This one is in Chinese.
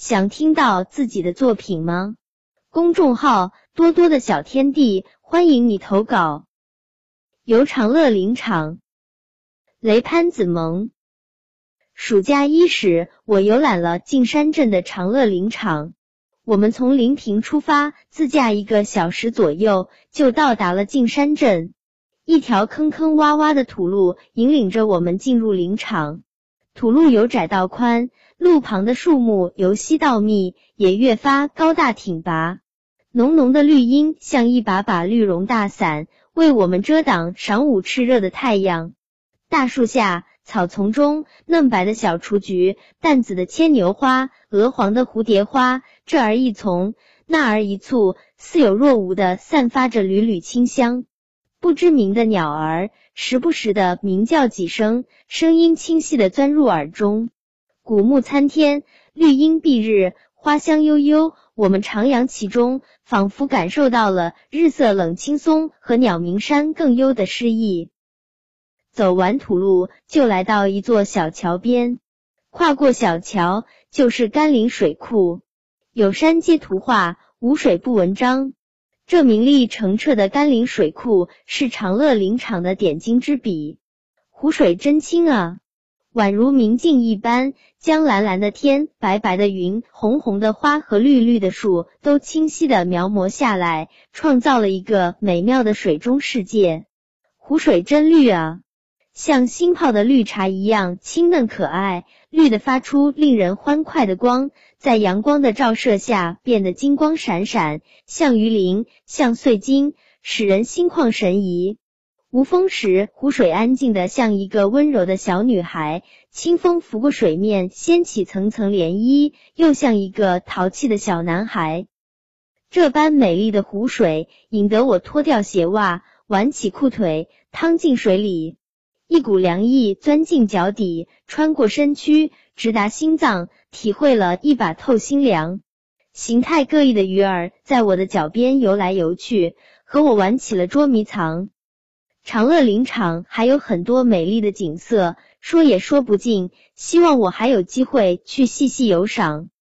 想听到自己的作品吗？公众号多多的小天地，欢迎你投稿。游长乐林场，雷潘子萌。暑假伊始，我游览了径山镇的长乐林场。我们从临平出发，自驾一个小时左右就到达了径山镇。一条坑坑洼洼的土路引领着我们进入林场。土路由窄到宽，路旁的树木由稀到密，也越发高大挺拔。浓浓的绿荫像一把把绿绒大伞，为我们遮挡晌午炽热的太阳。大树下、草丛中，嫩白的小雏菊、淡紫的牵牛花、鹅黄的蝴蝶花，这儿一丛，那儿一簇，似有若无的散发着缕缕清香。不知名的鸟儿时不时的鸣叫几声，声音清晰的钻入耳中。古木参天，绿荫蔽日，花香悠悠。我们徜徉其中，仿佛感受到了日色冷青松和鸟鸣山更幽的诗意。走完土路，就来到一座小桥边，跨过小桥就是甘霖水库。有山皆图画，无水不文章。这名利澄澈的甘霖水库是长乐林场的点睛之笔，湖水真清啊，宛如明镜一般，将蓝蓝的天、白白的云、红红的花和绿绿的树都清晰的描摹下来，创造了一个美妙的水中世界。湖水真绿啊，像新泡的绿茶一样清嫩可爱，绿的发出令人欢快的光。在阳光的照射下，变得金光闪闪，像鱼鳞，像碎金，使人心旷神怡。无风时，湖水安静的像一个温柔的小女孩，清风拂过水面，掀起层层涟漪，又像一个淘气的小男孩。这般美丽的湖水，引得我脱掉鞋袜，挽起裤腿，趟进水里，一股凉意钻进脚底，穿过身躯，直达心脏。体会了一把透心凉，形态各异的鱼儿在我的脚边游来游去，和我玩起了捉迷藏。长乐林场还有很多美丽的景色，说也说不尽，希望我还有机会去细细游赏。